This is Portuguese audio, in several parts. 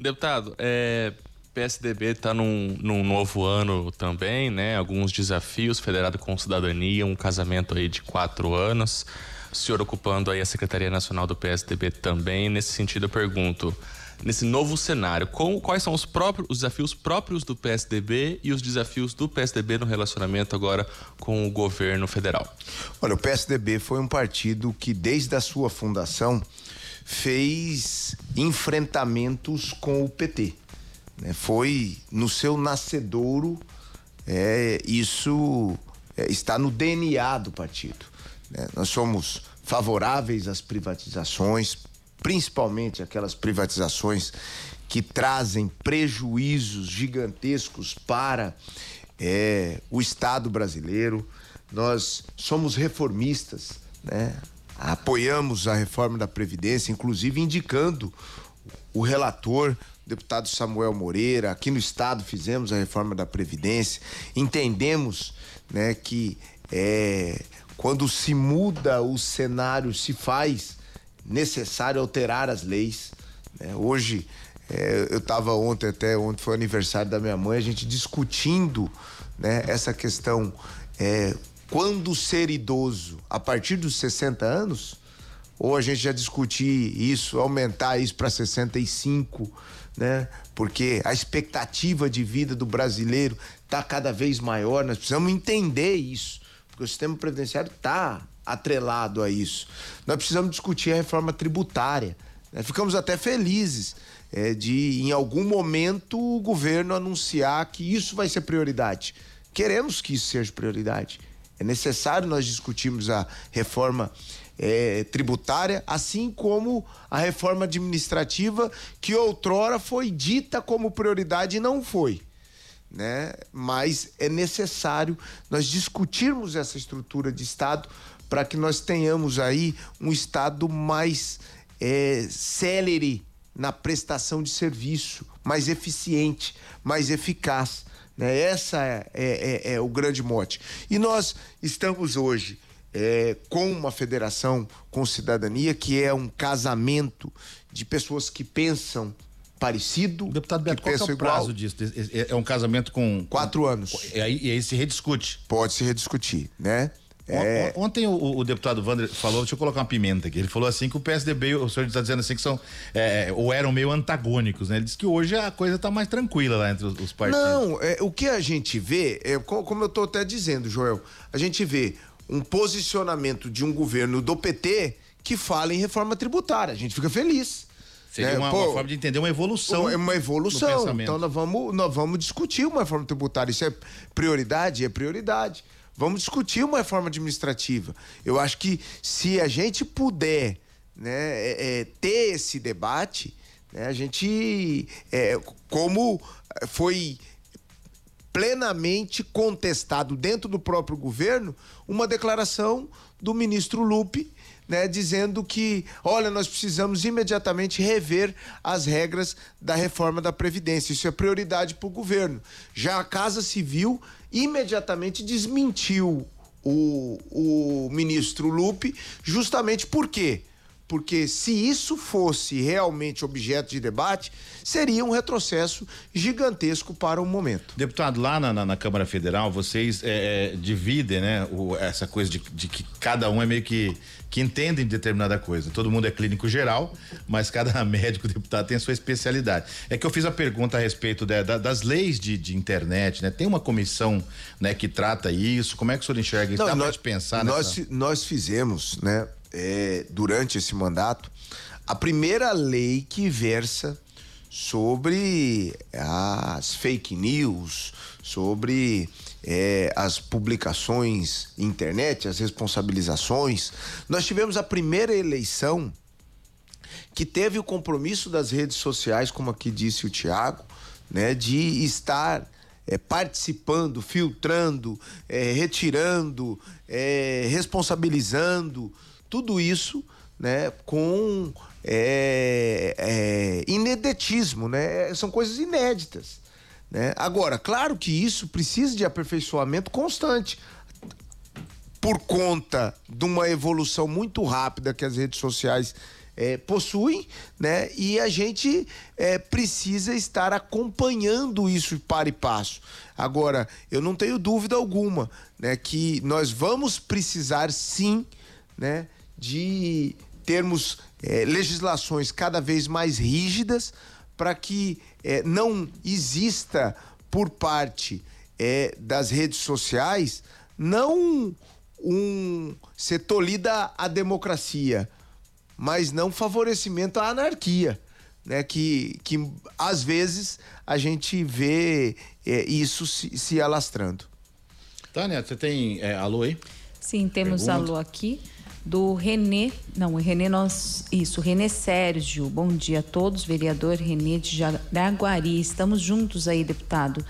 Deputado, é, PSDB está num, num, novo ano também, né? Alguns desafios, federado com cidadania, um casamento aí de quatro anos. O senhor ocupando aí a Secretaria Nacional do PSDB também. Nesse sentido, eu pergunto, nesse novo cenário, com, quais são os, próprios, os desafios próprios do PSDB e os desafios do PSDB no relacionamento agora com o governo federal? Olha, o PSDB foi um partido que, desde a sua fundação, fez enfrentamentos com o PT. Né? Foi no seu nascedouro, é, isso é, está no DNA do partido. Né? Nós somos favoráveis às privatizações, principalmente aquelas privatizações que trazem prejuízos gigantescos para é, o Estado brasileiro. Nós somos reformistas, né? Apoiamos a reforma da Previdência, inclusive indicando o relator deputado Samuel Moreira, aqui no estado fizemos a reforma da Previdência, entendemos né, que é, quando se muda o cenário, se faz necessário alterar as leis. Né? Hoje, é, eu estava ontem, até ontem foi o aniversário da minha mãe, a gente discutindo né, essa questão. É, quando ser idoso, a partir dos 60 anos, ou a gente já discutir isso, aumentar isso para 65, né? Porque a expectativa de vida do brasileiro está cada vez maior, nós precisamos entender isso, porque o sistema previdenciário está atrelado a isso. Nós precisamos discutir a reforma tributária. Né? Ficamos até felizes é, de, em algum momento, o governo anunciar que isso vai ser prioridade. Queremos que isso seja prioridade. É necessário nós discutirmos a reforma é, tributária, assim como a reforma administrativa, que outrora foi dita como prioridade e não foi. Né? Mas é necessário nós discutirmos essa estrutura de Estado para que nós tenhamos aí um Estado mais é, célere na prestação de serviço, mais eficiente, mais eficaz. Né? Essa é, é, é, é o grande mote. E nós estamos hoje é, com uma federação com cidadania, que é um casamento de pessoas que pensam parecido. Deputado Beto, qual é o igual. prazo disso? É, é um casamento com. Quatro anos. E aí, e aí se rediscute. Pode se rediscutir, né? É... Ontem o, o, deputado Wander falou, deixa eu colocar uma pimenta aqui. Ele falou assim que o PSDB, o senhor está dizendo assim que são é, ou eram meio antagônicos, né? Ele disse que hoje a coisa está mais tranquila lá entre os, os partidos. Não, é, o que a gente vê, é, como eu estou até dizendo, Joel, a gente vê um posicionamento de um governo do PT que fala em reforma tributária. A gente fica feliz. Seria né? uma, Pô, uma, forma de entender uma evolução. É uma evolução. Então nós vamos, nós vamos discutir uma reforma tributária. Isso é prioridade? É prioridade. Vamos discutir uma reforma administrativa. Eu acho que se a gente puder né, é, é, ter esse debate, né, a gente, é, como foi plenamente contestado dentro do próprio governo uma declaração do ministro Lupe, né, dizendo que, olha, nós precisamos imediatamente rever as regras da reforma da Previdência. Isso é prioridade para o governo. Já a Casa Civil imediatamente desmentiu o, o ministro Lupe, justamente por quê? Porque se isso fosse realmente objeto de debate, seria um retrocesso gigantesco para o momento. Deputado, lá na, na, na Câmara Federal, vocês é, é, dividem, né, o, essa coisa de, de, que cada um é meio que que entendem determinada coisa. Todo mundo é clínico geral, mas cada médico deputado tem a sua especialidade. É que eu fiz a pergunta a respeito de, da, das leis de, de, internet, né? Tem uma comissão, né, que trata isso. Como é que o senhor enxerga isso? Não, Dá nós, pensar nós, nessa... nós fizemos, né? É, durante esse mandato, a primeira lei que versa sobre as fake news, sobre é, as publicações internet, as responsabilizações. Nós tivemos a primeira eleição que teve o compromisso das redes sociais, como aqui disse o Tiago, né, de estar é, participando, filtrando, é, retirando, é, responsabilizando tudo isso né, com é, é, inedetismo, né? São coisas inéditas. Né? Agora, claro que isso precisa de aperfeiçoamento constante. Por conta de uma evolução muito rápida que as redes sociais é, possuem, né? E a gente é, precisa estar acompanhando isso para e passo. Agora, eu não tenho dúvida alguma, né, que nós vamos precisar sim, né, de termos é, legislações cada vez mais rígidas para que é, não exista por parte é, das redes sociais não um ser tolhida a democracia, mas não favorecimento à anarquia, né? Que, que às vezes a gente vê é, isso se, se, alastrando. Tânia, você tem é, alô aí? Sim, temos Pergunta. alô aqui do Renê, não, o Renê nós, isso, Renê Sérgio, bom dia a todos, vereador Renê de Jaraguari, estamos juntos aí, deputado.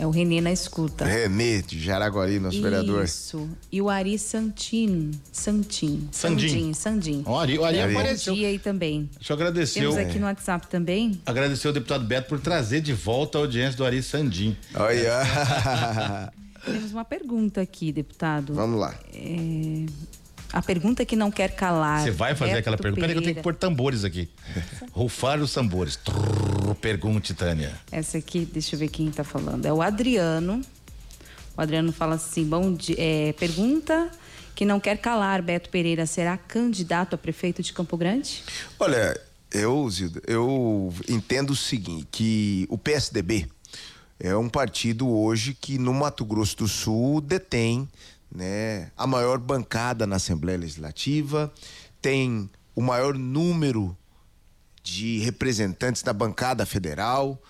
É o Renê na escuta. Renê de Jaraguari, nosso Isso. vereador. Isso. E o Ari Santin. Santin. Sandim. Sandim. O Ari, o Ari apareceu. Bom dia aí também. Deixa eu agradecer. Temos aqui no WhatsApp também. Agradecer o deputado Beto por trazer de volta a audiência do Ari Sandim. Olha. Temos uma pergunta aqui, deputado. Vamos lá. É... A pergunta que não quer calar. Você vai fazer Beto aquela pergunta? Peraí que eu tenho que pôr tambores aqui. Rufar os tambores. Trrr, pergunte, Tânia. Essa aqui, deixa eu ver quem está falando. É o Adriano. O Adriano fala assim: bom dia. É, pergunta que não quer calar, Beto Pereira, será candidato a prefeito de Campo Grande? Olha, eu, Zilda, eu entendo o seguinte, que o PSDB é um partido hoje que no Mato Grosso do Sul detém né, a maior bancada na Assembleia Legislativa, tem o maior número de representantes da bancada federal,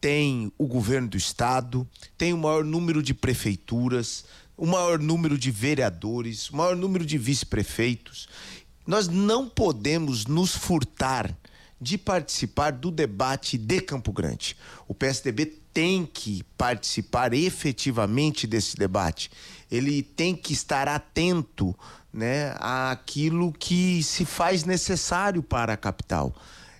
tem o governo do estado, tem o maior número de prefeituras, o maior número de vereadores, o maior número de vice-prefeitos. Nós não podemos nos furtar de participar do debate de Campo Grande. O PSDB tem que participar efetivamente desse debate ele tem que estar atento né, àquilo que se faz necessário para a capital.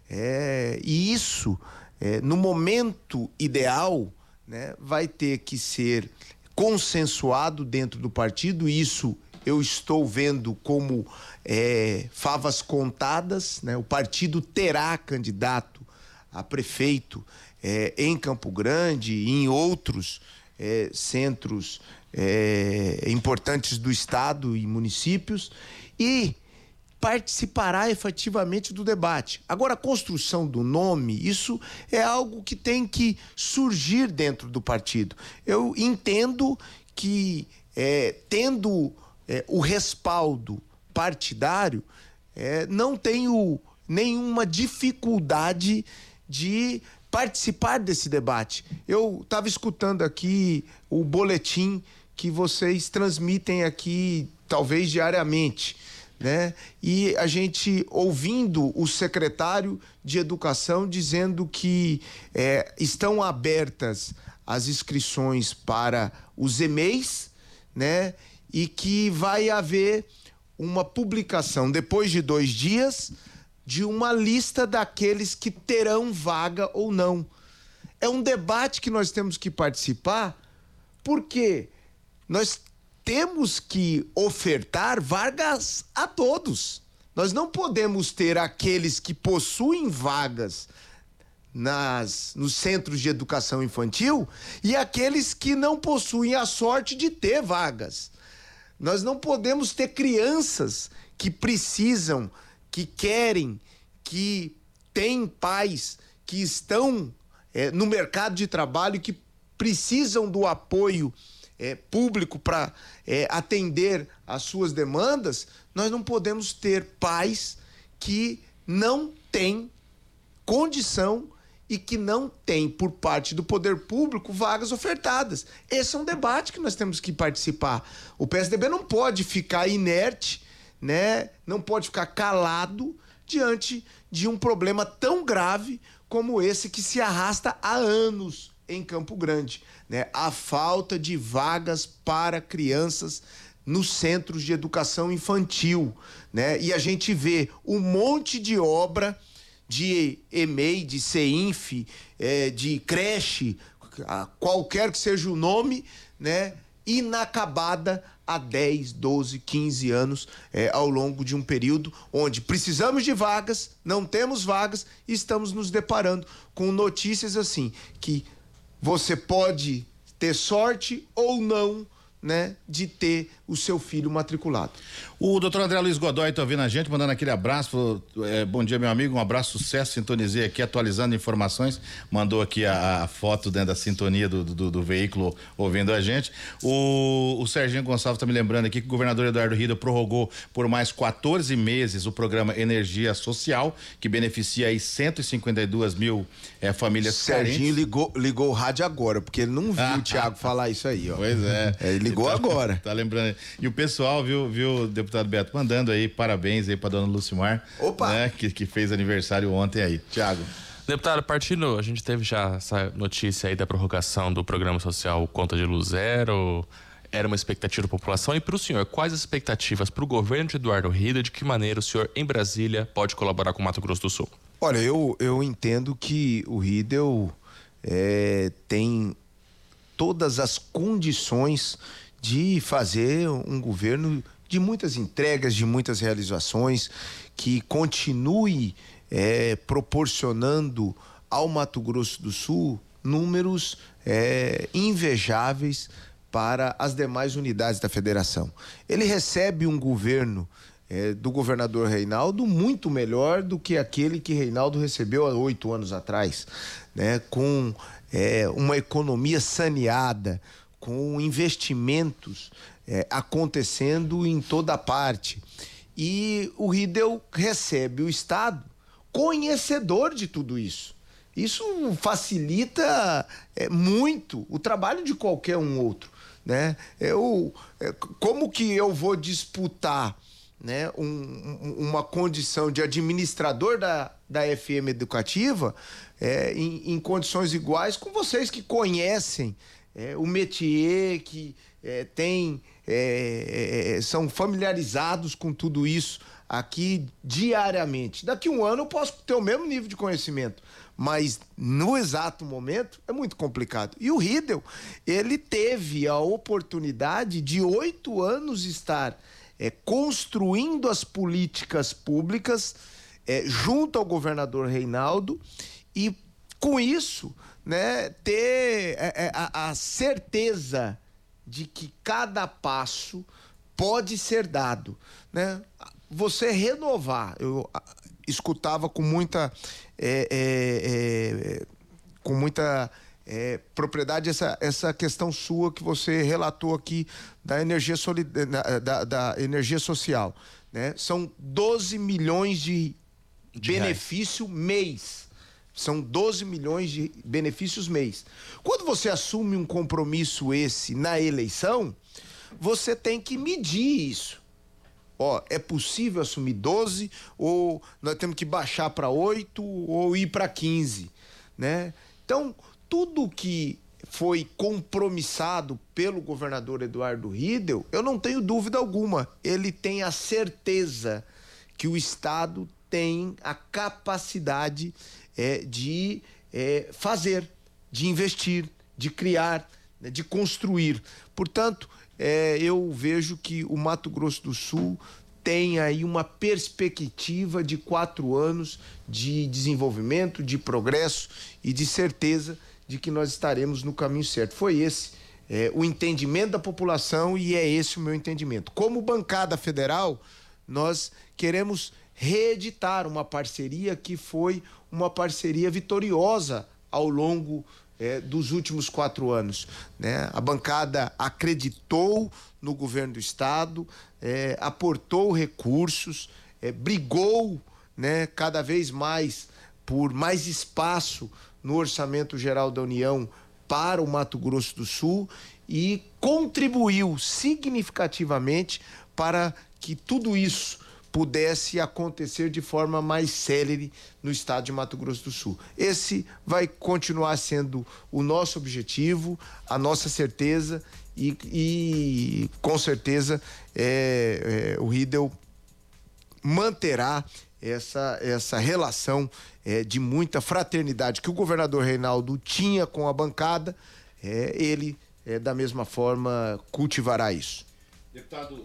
É, e isso, é, no momento ideal, né, vai ter que ser consensuado dentro do partido. Isso eu estou vendo como é, favas contadas. Né? O partido terá candidato a prefeito é, em Campo Grande e em outros é, centros é, importantes do Estado e municípios e participará efetivamente do debate. Agora, a construção do nome, isso é algo que tem que surgir dentro do partido. Eu entendo que, é, tendo é, o respaldo partidário, é, não tenho nenhuma dificuldade de participar desse debate. Eu estava escutando aqui o boletim que vocês transmitem aqui, talvez diariamente. Né? E a gente ouvindo o secretário de Educação dizendo que é, estão abertas as inscrições para os EMEIs, né? E que vai haver uma publicação depois de dois dias de uma lista daqueles que terão vaga ou não. É um debate que nós temos que participar, porque nós temos que ofertar vagas a todos. Nós não podemos ter aqueles que possuem vagas nas, nos centros de educação infantil e aqueles que não possuem a sorte de ter vagas. Nós não podemos ter crianças que precisam, que querem, que têm pais que estão é, no mercado de trabalho que precisam do apoio é, público para é, atender às suas demandas, nós não podemos ter pais que não têm condição e que não têm, por parte do poder público, vagas ofertadas. Esse é um debate que nós temos que participar. O PSDB não pode ficar inerte, né? não pode ficar calado diante de um problema tão grave como esse que se arrasta há anos em Campo Grande né, a falta de vagas para crianças nos centros de educação infantil, né? E a gente vê um monte de obra de EMEI, de CEINF, é, de creche, qualquer que seja o nome, né? Inacabada há 10, 12, 15 anos é, ao longo de um período onde precisamos de vagas, não temos vagas e estamos nos deparando com notícias assim que você pode ter sorte ou não né, de ter o seu filho matriculado. O doutor André Luiz Godoy está ouvindo a gente, mandando aquele abraço. É, bom dia, meu amigo. Um abraço, sucesso. Sintonizei aqui, atualizando informações. Mandou aqui a, a foto dentro da sintonia do, do, do, veículo ouvindo a gente. O, o Serginho Gonçalves está me lembrando aqui que o governador Eduardo Rida prorrogou por mais 14 meses o programa Energia Social, que beneficia aí 152 mil é, famílias Serginho ligou, ligou o rádio agora, porque ele não viu ah, o Tiago falar isso aí, ó. Pois é. é ele ligou tá, agora. Tá lembrando. E o pessoal, viu, viu, deputado Beto, mandando aí parabéns aí pra dona Lucimar. Opa! Né, que, que fez aniversário ontem aí. Tiago. Deputado, partindo, a gente teve já essa notícia aí da prorrogação do programa social Conta de Luz Zero. Era uma expectativa da população. E para o senhor, quais as expectativas para o governo de Eduardo Rida? De que maneira o senhor, em Brasília, pode colaborar com o Mato Grosso do Sul? Olha, eu, eu entendo que o Riedel é, tem todas as condições de fazer um governo de muitas entregas, de muitas realizações, que continue é, proporcionando ao Mato Grosso do Sul números é, invejáveis para as demais unidades da federação. Ele recebe um governo é, do governador Reinaldo muito melhor do que aquele que Reinaldo recebeu há oito anos atrás, né? com é, uma economia saneada, com investimentos é, acontecendo em toda parte. E o Riedel recebe o Estado conhecedor de tudo isso. Isso facilita é, muito o trabalho de qualquer um outro. Né? Eu, é, como que eu vou disputar né, um, uma condição de administrador da, da FM educativa é, em, em, condições iguais com vocês que conhecem é, o métier, que é, tem, é, é, são familiarizados com tudo isso aqui diariamente. Daqui um ano eu posso ter o mesmo nível de conhecimento, mas no exato momento é muito complicado. E o Riedel, ele teve a oportunidade de oito anos estar é, construindo as políticas públicas é, junto ao governador Reinaldo e com isso né, ter é, é, a, a certeza de que cada passo pode ser dado, né? Você renovar, eu escutava com muita é, é, é, com muita é, propriedade essa, essa questão sua que você relatou aqui da energia, solid, da, da, da energia social. Né? São 12 milhões de, de benefício reais. mês são 12 milhões de benefícios mês. Quando você assume um compromisso esse na eleição, você tem que medir isso. Ó, é possível assumir 12 ou nós temos que baixar para 8 ou ir para 15, né? Então, tudo que foi compromissado pelo governador Eduardo Riedel, eu não tenho dúvida alguma, ele tem a certeza que o Estado tem a capacidade é, de é, fazer, de investir, de criar, né, de construir. Portanto, é, eu vejo que o Mato Grosso do Sul tem aí uma perspectiva de quatro anos de desenvolvimento, de progresso e de certeza de que nós estaremos no caminho certo. Foi esse é, o entendimento da população e é esse o meu entendimento. Como bancada federal, nós queremos reeditar uma parceria que foi uma parceria vitoriosa ao longo é, dos últimos quatro anos. Né? A bancada acreditou no governo do Estado, é, aportou recursos, é, brigou né, cada vez mais por mais espaço no Orçamento Geral da União para o Mato Grosso do Sul e contribuiu significativamente para que tudo isso pudesse acontecer de forma mais célere no estado de Mato Grosso do Sul. Esse vai continuar sendo o nosso objetivo, a nossa certeza e, e com certeza é, é, o Riedel manterá essa, essa relação é, de muita fraternidade que o governador Reinaldo tinha com a bancada, é, ele é, da mesma forma cultivará isso. Deputado,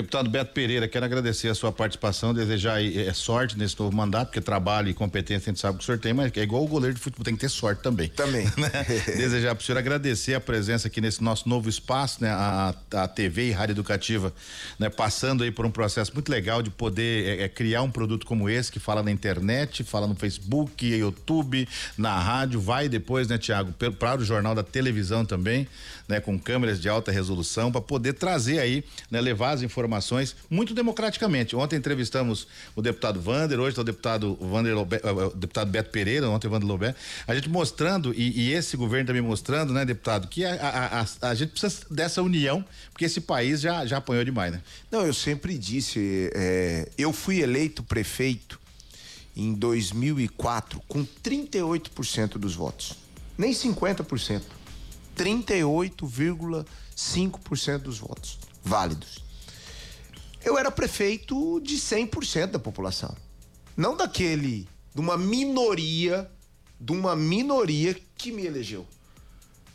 Deputado Beto Pereira, quero agradecer a sua participação, desejar é, sorte nesse novo mandato, porque trabalho e competência a gente sabe que o senhor tem, mas é igual o goleiro de futebol, tem que ter sorte também. Também. Né? desejar para o senhor agradecer a presença aqui nesse nosso novo espaço, né? A, a TV e Rádio Educativa, né? Passando aí por um processo muito legal de poder é, é, criar um produto como esse, que fala na internet, fala no Facebook, YouTube, na rádio, vai depois, né, Tiago, para o jornal da televisão também, né? Com câmeras de alta resolução, para poder trazer aí, né? Levar as informações informações muito democraticamente. Ontem entrevistamos o deputado Vander, hoje está o deputado Vander Lobe, eh, o deputado Beto Pereira, ontem Vander Lobé. A gente mostrando, e, e, esse governo também mostrando, né, deputado, que a, a, a, a, gente precisa dessa união, porque esse país já, já apanhou demais, né? Não, eu sempre disse, é, eu fui eleito prefeito em 2004 com 38% dos votos. Nem 50%. 38,5% dos votos válidos eu era prefeito de 100% da população. Não daquele, de uma minoria, de uma minoria que me elegeu.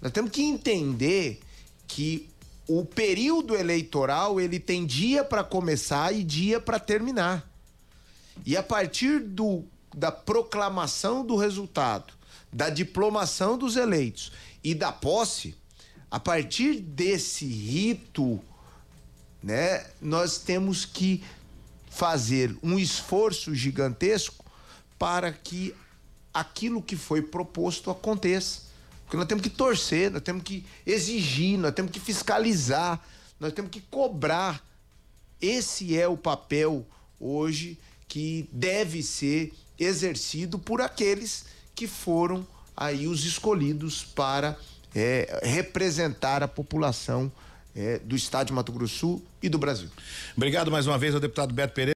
Nós temos que entender que o período eleitoral ele tem dia para começar e dia para terminar. E a partir do, da proclamação do resultado, da diplomação dos eleitos e da posse, a partir desse rito né? Nós temos que fazer um esforço gigantesco para que aquilo que foi proposto aconteça. Porque nós temos que torcer, nós temos que exigir, nós temos que fiscalizar, nós temos que cobrar. Esse é o papel hoje que deve ser exercido por aqueles que foram aí os escolhidos para é, representar a população é, do estado de Mato Grosso Sul e do Brasil. Obrigado mais uma vez ao deputado Beto Pereira.